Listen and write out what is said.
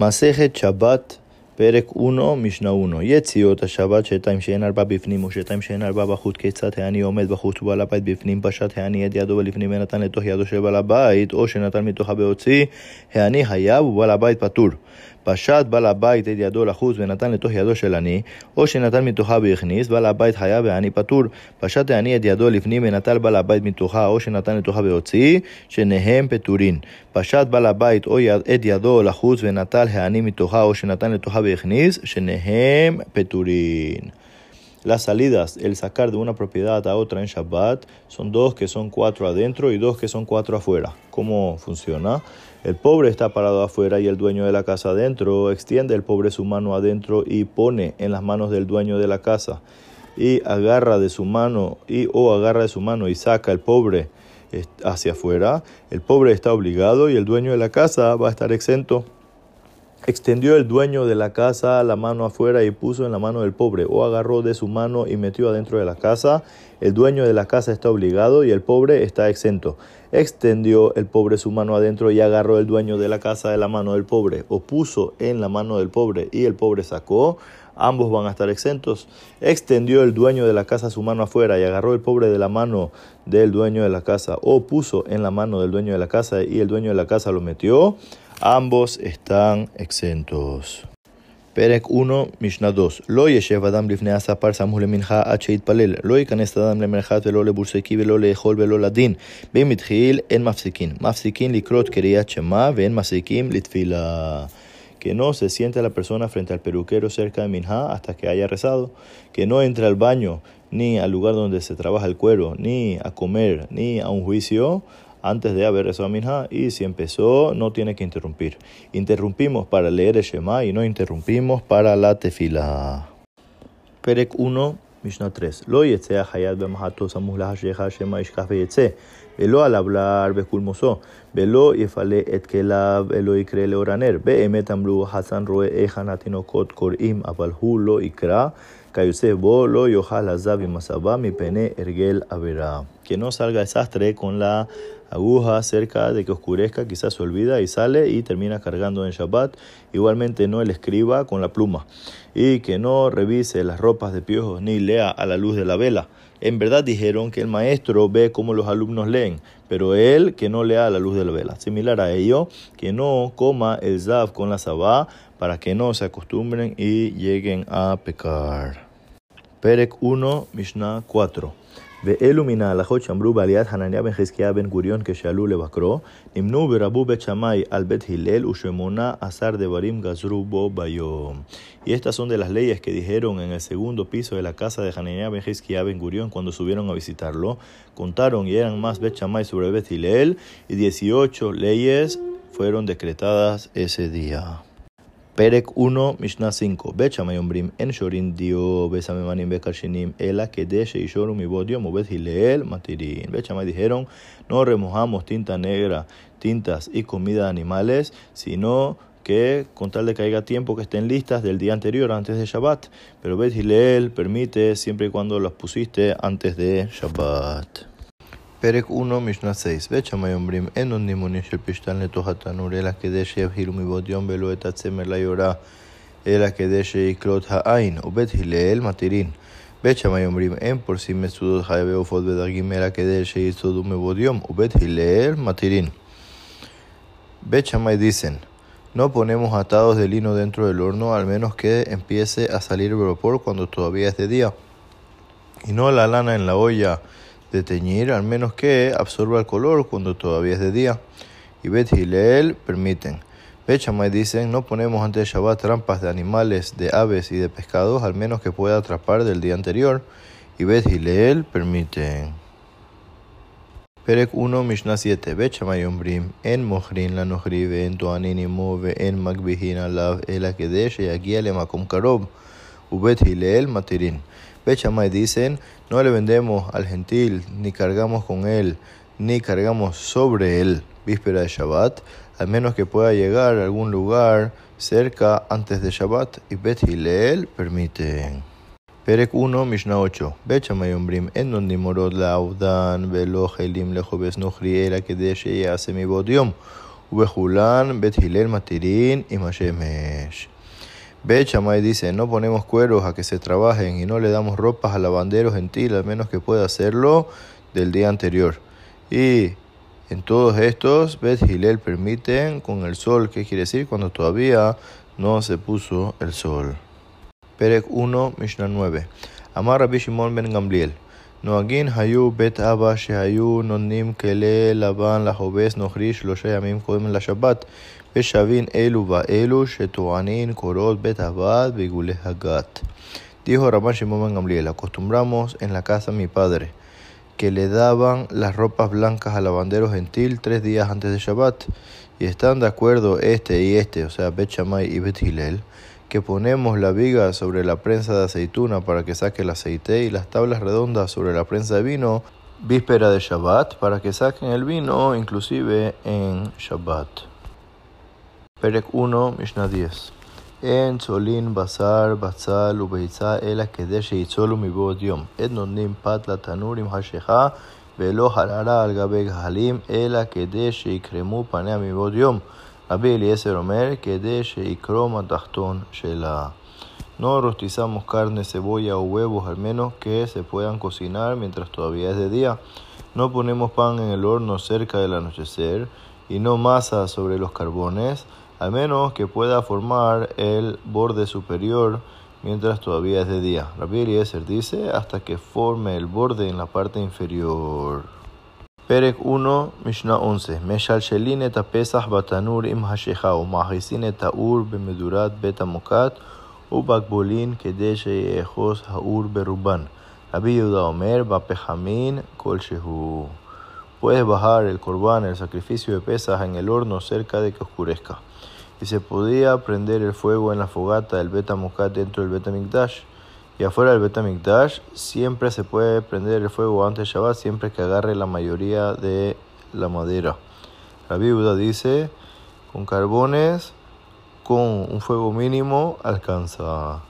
מסכת שבת, פרק 1, משנה 1. יציאות השבת שתיים שאין ארבע בפנים ושתיים שאין ארבע בחוץ, כיצד העני עומד בחוץ ובעל הבית בפנים, פשט העני את ידו ולפנים ונתן לתוך ידו של בעל הבית, או שנתן מתוכה בהוציא, העני חייב ובעל הבית פטור. פשט בעל הבית את ידו לחוץ ונתן לתוך ידו של עני, או שנתן מתוכה והכניס, בעל הבית חייב והעני פטור. פשט העני את ידו לפנים ונטל בעל הבית מתוכה, או שנתן לתוכה והוציא, שניהם פטורין. פשט בעל הבית או יד, את ידו לחוץ ונטל העני מתוכה, או שנתן לתוכה והכניס, שניהם פטורין. Las salidas, el sacar de una propiedad a otra en Shabbat, son dos que son cuatro adentro y dos que son cuatro afuera. ¿Cómo funciona? El pobre está parado afuera y el dueño de la casa adentro. Extiende el pobre su mano adentro y pone en las manos del dueño de la casa. Y agarra de su mano y o agarra de su mano y saca el pobre hacia afuera. El pobre está obligado y el dueño de la casa va a estar exento. Extendió el dueño de la casa la mano afuera y puso en la mano del pobre, o agarró de su mano y metió adentro de la casa. El dueño de la casa está obligado y el pobre está exento. Extendió el pobre su mano adentro y agarró el dueño de la casa de la mano del pobre, o puso en la mano del pobre y el pobre sacó. Ambos van a estar exentos. Extendió el dueño de la casa su mano afuera y agarró el pobre de la mano del dueño de la casa, o puso en la mano del dueño de la casa y el dueño de la casa lo metió ambos están exentos. פרק 1, משנה 2. לא ישב אדם לפני הספר סמוך למנחה עד שיתפלל. לא ייכנס אדם למרחץ ולא לבורסקי ולא לאכול ולא לדין. ואם התחיל, אין מפסיקין. מפסיקין לקרות קריאת שמע ואין מפסיקים לתפילה. Que no se siente la persona frente al peluquero cerca de Minha hasta que haya rezado. Que no entre al baño, ni al lugar donde se trabaja el cuero, ni a comer, ni a un juicio antes de haber rezado Minha y si empezó no tiene que interrumpir. Interrumpimos para leer el Shema y no interrumpimos para la tefila. Perek 1, Mishnah 3. Lo yetzea hayat bemahato samuh lahashecha shema ishkaf veyetze. Velo al hablar bekulmoso. Velo yefale et kelav velo ikre leoraner. Be'emet amru hasan roe echan atinokot korim aval hu lo ikra. Kayusef bo lo yohal azab y masabah mi pene ergel avera. Que no salga desastre con la aguja cerca de que oscurezca, quizás se olvida y sale y termina cargando en Shabbat. Igualmente no el escriba con la pluma y que no revise las ropas de piojos ni lea a la luz de la vela. En verdad dijeron que el maestro ve cómo los alumnos leen, pero él que no lea a la luz de la vela. Similar a ello, que no coma el zav con la sabá para que no se acostumbren y lleguen a pecar. Perek 1, Mishnah 4. ואלו מן ההלכות שאמרו בעליית חנניה בן חזקיה בן גוריון כשעלו לבקרו, נמנו ורבו בית שמאי על בית הלל ושמונה עשר דברים גזרו בו ביום. Y estas son de las leyes que dijeron en el segundo piso de la casa de Hananiah ben Hizkiah ben Gurión cuando subieron a visitarlo. Contaron y eran más Bet Shammai sobre Bet Hillel y 18 leyes fueron decretadas ese día. Perec 1, Mishnah 5. Bet Shammai Ombrim, En Shorin Dio, Besamemanim Bekashinim, Ela Kedesh y Shorum y Bodio, Mubet Hileel, Matirin. Bet dijeron, no remojamos tinta negra, tintas y comida de animales, sino que con tal de que haya tiempo que estén listas del día anterior antes de Shabbat. Pero Bet permite siempre y cuando las pusiste antes de Shabbat. פרק 1, משנה 6. בית שמאי אומרים, אין עוד נימונים של פשתן לתוך התנור, אלא כדי שיבהילו מבעוד יום ולא את הצמר ליורה, אלא כדי שיקלוט העין, ובית הלל מתירין. בית שמאי אומרים, אין פורסים מצודות חיה ועופות ודרגים, אלא כדי שיצודו מבעוד יום, ובית הלל מתירין. בית שמאי dicen, no ponemos atados de lino dentro del horno, al menos que empiece a salir vapor cuando todavía es de día. Y no la lana en la olla de teñir, al menos que absorba el color cuando todavía es de día. Y Bet Hillel permiten. Bet Shammai dicen, no ponemos ante Shabbat trampas de animales, de aves y de pescados, al menos que pueda atrapar del día anterior. Y Bet Hillel permiten. Perek 1, Mishnah 7. Bet Shammai ombrim, en mohrin la nohri en toanin imo en magbihin alav el akedesh yagia le makom karob. Ubet Hillel matirin. Bet Shammai dicen, no le vendemos al gentil, ni cargamos con él, ni cargamos sobre él víspera de Shabbat, al menos que pueda llegar a algún lugar cerca antes de Shabbat, y Bet Hillel permite. Perek 1, Mishnah 8. Bet Shammai אומרים, אין נותנים מורות לעובדן ולא חילים לחובס נוכרי, אלא כדי שיעשה מבעוד יום. Ubejulán, Bet Hilel, Matirín y Mashemesh. Bet Shammai dice, no ponemos cueros a que se trabajen y no le damos ropas al lavandero gentil, al menos que pueda hacerlo del día anterior. Y en todos estos, Bet Hilel permiten con el sol, ¿qué quiere decir? Cuando todavía no se puso el sol. Perek 1, Mishnah 9. Amar Rabbi Shimon ben Gamliel נוהגין היו בית אבא שהיו נותנים כלי לבן לחובס נוכרי שלושה ימים קודם לשבת ושבין אלו ואלו שטוענים קורות בית הבד בעיגולי הגת. Dijo Ramán Shimon ben Gamliel, acostumbramos en la casa de mi padre que le daban las ropas blancas al lavandero gentil tres días antes de Shabbat. Y están de acuerdo este y este, o sea, Bet Shammai y Bet Hillel, que ponemos la viga sobre la prensa de aceituna para que saque el aceite y las tablas redondas sobre la prensa de vino víspera de Shabbat para que saquen el vino inclusive en Shabbat. Perek 1, Mishnah 10. En Solin Basar Batzal Ubeitza Ela Kedesh Yitzolu Mibod Yom. Et Nonim Pat Latanurim Hashecha Velo Harara Al Halim Ela Kedesh Yikremu Panea Mibod. Rabbi Eliezer Omer, Kedesh y Kroma Tachton Shela. No rostizamos carne, cebolla o huevos, al menos que se puedan cocinar mientras todavía es de día. No ponemos pan en el horno cerca del anochecer y no masa sobre los carbones, al menos que pueda formar el borde superior mientras todavía es de día. Rabbi Eliezer dice hasta que forme el borde en la parte inferior. Perek 1, Mishnah 11. משלשלין את הפסח בתנור עם השכה ומכניסין את האור במדורת בית המוקת ובגבולין כדי שיאחוז האור ברובן. רבי יהודה אומר, בפחמין כלשהו. Puedes bajar el corbán, el sacrificio de pesas, en el horno cerca de que oscurezca. Y se podía prender el fuego en la fogata del Betamokat dentro del Betamikdash. Y afuera del Betamikdash siempre se puede prender el fuego antes de Shabbat, siempre que agarre la mayoría de la madera. La viuda dice, con carbones, con un fuego mínimo, alcanza.